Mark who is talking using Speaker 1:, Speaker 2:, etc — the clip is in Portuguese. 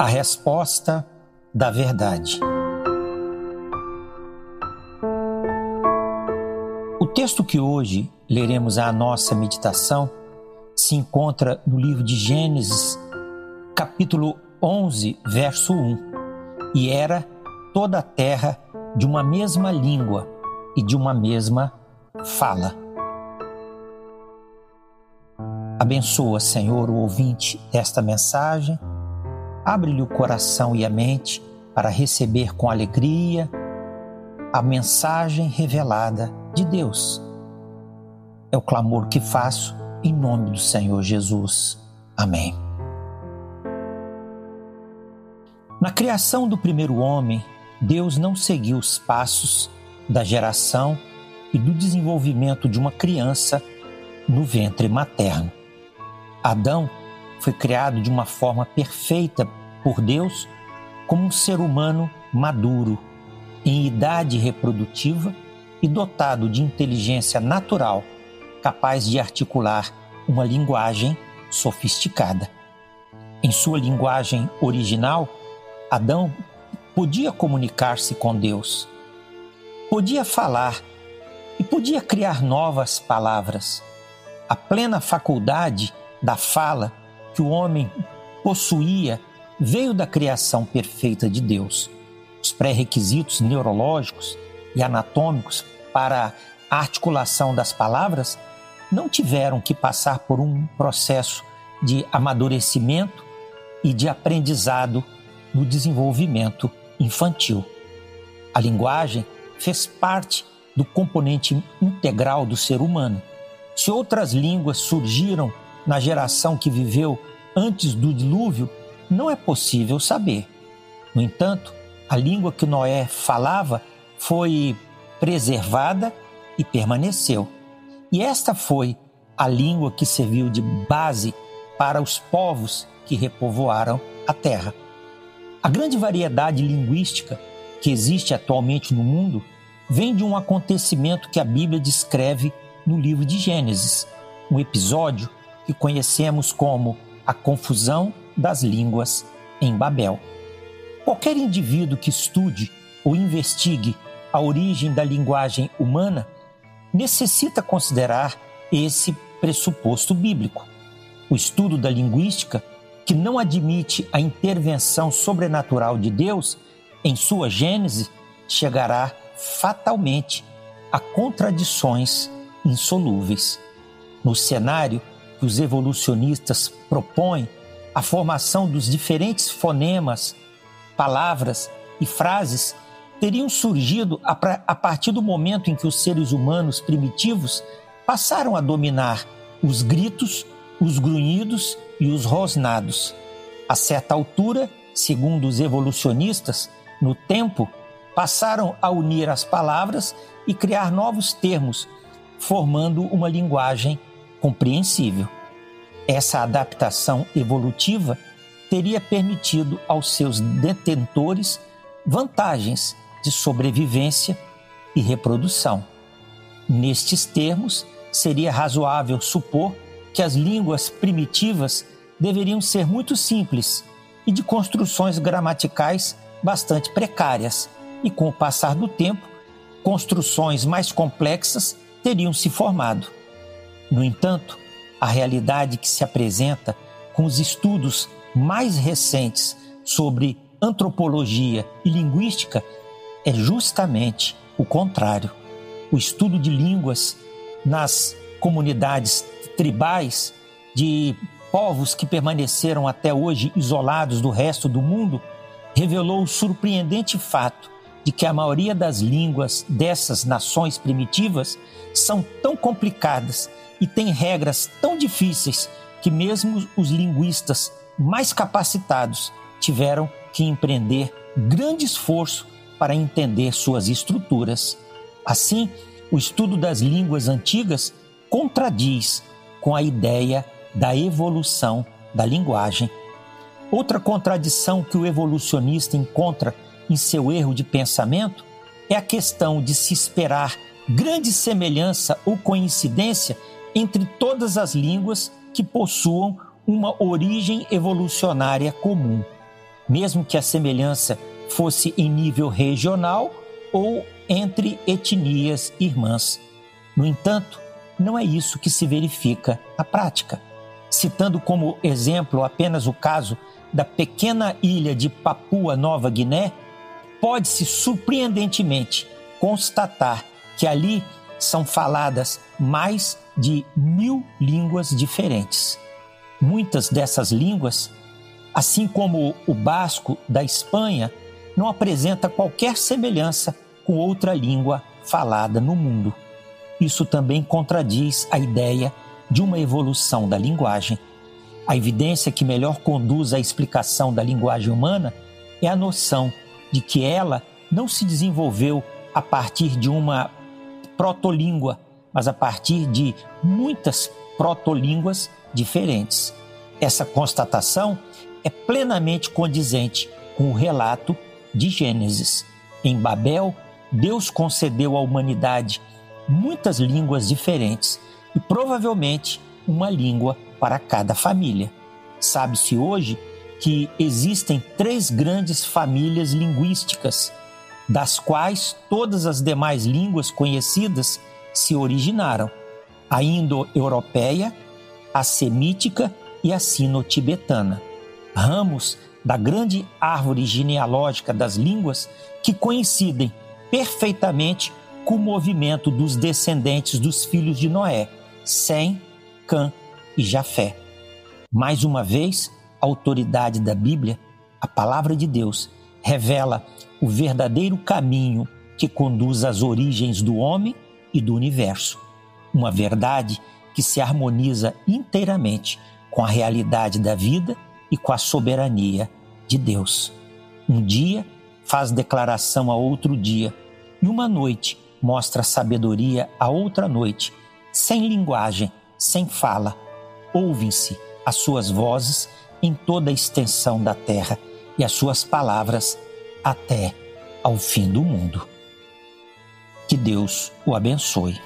Speaker 1: A resposta da verdade. O texto que hoje leremos à nossa meditação se encontra no livro de Gênesis, capítulo 11, verso 1. E era toda a terra de uma mesma língua e de uma mesma fala. Abençoa, Senhor, o ouvinte desta mensagem. Abre-lhe o coração e a mente para receber com alegria a mensagem revelada de Deus. É o clamor que faço em nome do Senhor Jesus. Amém. Na criação do primeiro homem, Deus não seguiu os passos da geração e do desenvolvimento de uma criança no ventre materno. Adão foi criado de uma forma perfeita por Deus como um ser humano maduro, em idade reprodutiva e dotado de inteligência natural, capaz de articular uma linguagem sofisticada. Em sua linguagem original, Adão podia comunicar-se com Deus, podia falar e podia criar novas palavras. A plena faculdade da fala que o homem possuía veio da criação perfeita de Deus. Os pré-requisitos neurológicos e anatômicos para a articulação das palavras não tiveram que passar por um processo de amadurecimento e de aprendizado no desenvolvimento infantil. A linguagem fez parte do componente integral do ser humano. Se outras línguas surgiram na geração que viveu antes do dilúvio, não é possível saber. No entanto, a língua que Noé falava foi preservada e permaneceu. E esta foi a língua que serviu de base para os povos que repovoaram a terra. A grande variedade linguística que existe atualmente no mundo vem de um acontecimento que a Bíblia descreve no livro de Gênesis, um episódio que conhecemos como a confusão das línguas em Babel. Qualquer indivíduo que estude ou investigue a origem da linguagem humana necessita considerar esse pressuposto bíblico. O estudo da linguística, que não admite a intervenção sobrenatural de Deus em sua gênese, chegará fatalmente a contradições insolúveis. No cenário que os evolucionistas propõem a formação dos diferentes fonemas, palavras e frases teriam surgido a partir do momento em que os seres humanos primitivos passaram a dominar os gritos, os grunhidos e os rosnados. A certa altura, segundo os evolucionistas, no tempo, passaram a unir as palavras e criar novos termos, formando uma linguagem compreensível. Essa adaptação evolutiva teria permitido aos seus detentores vantagens de sobrevivência e reprodução. Nestes termos, seria razoável supor que as línguas primitivas deveriam ser muito simples e de construções gramaticais bastante precárias, e com o passar do tempo, construções mais complexas teriam se formado. No entanto, a realidade que se apresenta com os estudos mais recentes sobre antropologia e linguística é justamente o contrário. O estudo de línguas nas comunidades tribais de povos que permaneceram até hoje isolados do resto do mundo revelou o surpreendente fato de que a maioria das línguas dessas nações primitivas são tão complicadas e têm regras tão difíceis que mesmo os linguistas mais capacitados tiveram que empreender grande esforço para entender suas estruturas. Assim, o estudo das línguas antigas contradiz com a ideia da evolução da linguagem. Outra contradição que o evolucionista encontra em seu erro de pensamento é a questão de se esperar grande semelhança ou coincidência entre todas as línguas que possuam uma origem evolucionária comum. mesmo que a semelhança fosse em nível regional ou entre etnias irmãs. No entanto, não é isso que se verifica na prática. Citando como exemplo apenas o caso da pequena ilha de Papua Nova Guiné, pode-se surpreendentemente constatar que ali são faladas mais de mil línguas diferentes. Muitas dessas línguas, assim como o basco da Espanha, não apresenta qualquer semelhança com outra língua falada no mundo. Isso também contradiz a ideia de uma evolução da linguagem. A evidência que melhor conduz à explicação da linguagem humana é a noção de que ela não se desenvolveu a partir de uma protolíngua, mas a partir de muitas protolínguas diferentes. Essa constatação é plenamente condizente com o relato de Gênesis. Em Babel, Deus concedeu à humanidade muitas línguas diferentes e provavelmente uma língua para cada família. Sabe-se hoje que existem três grandes famílias linguísticas, das quais todas as demais línguas conhecidas se originaram: a indo-europeia, a semítica e a sino-tibetana. Ramos da grande árvore genealógica das línguas que coincidem perfeitamente com o movimento dos descendentes dos filhos de Noé, Sem, Cã e Jafé. Mais uma vez, a autoridade da Bíblia, a palavra de Deus, revela o verdadeiro caminho que conduz às origens do homem e do universo. Uma verdade que se harmoniza inteiramente com a realidade da vida e com a soberania de Deus. Um dia faz declaração a outro dia, e uma noite mostra sabedoria a outra noite, sem linguagem, sem fala. Ouvem-se as suas vozes em toda a extensão da terra e as suas palavras até ao fim do mundo. Que Deus o abençoe.